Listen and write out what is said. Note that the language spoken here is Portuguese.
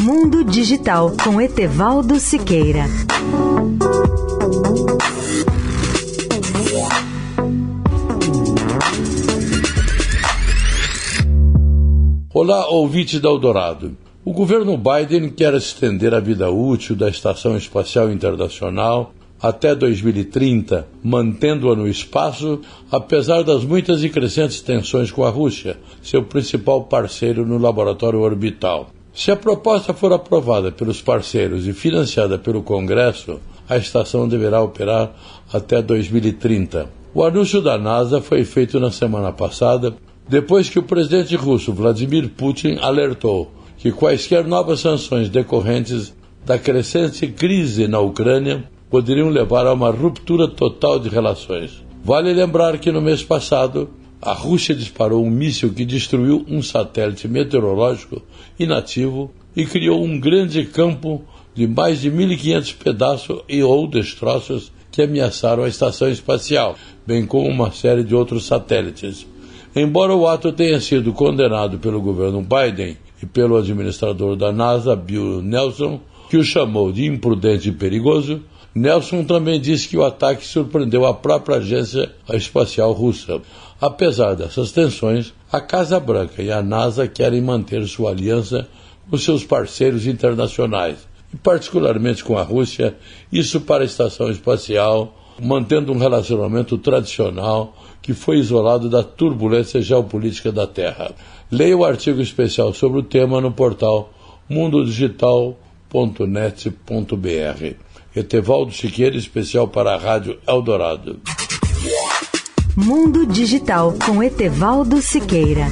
Mundo Digital com Etevaldo Siqueira. Olá, ouvinte da Eldorado. O governo Biden quer estender a vida útil da Estação Espacial Internacional até 2030, mantendo-a no espaço, apesar das muitas e crescentes tensões com a Rússia, seu principal parceiro no laboratório orbital. Se a proposta for aprovada pelos parceiros e financiada pelo Congresso, a estação deverá operar até 2030. O anúncio da NASA foi feito na semana passada, depois que o presidente russo Vladimir Putin alertou que quaisquer novas sanções decorrentes da crescente crise na Ucrânia poderiam levar a uma ruptura total de relações. Vale lembrar que no mês passado, a Rússia disparou um míssil que destruiu um satélite meteorológico inativo e criou um grande campo de mais de 1.500 pedaços e ou destroços que ameaçaram a estação espacial, bem como uma série de outros satélites. Embora o ato tenha sido condenado pelo governo Biden e pelo administrador da NASA, Bill Nelson, que o chamou de imprudente e perigoso, Nelson também disse que o ataque surpreendeu a própria agência espacial russa. Apesar dessas tensões, a Casa Branca e a NASA querem manter sua aliança com seus parceiros internacionais, e particularmente com a Rússia, isso para a estação espacial, mantendo um relacionamento tradicional que foi isolado da turbulência geopolítica da Terra. Leia o artigo especial sobre o tema no portal mundodigital.net.br. Etevaldo Siqueira, especial para a Rádio Eldorado. Mundo Digital com Etevaldo Siqueira.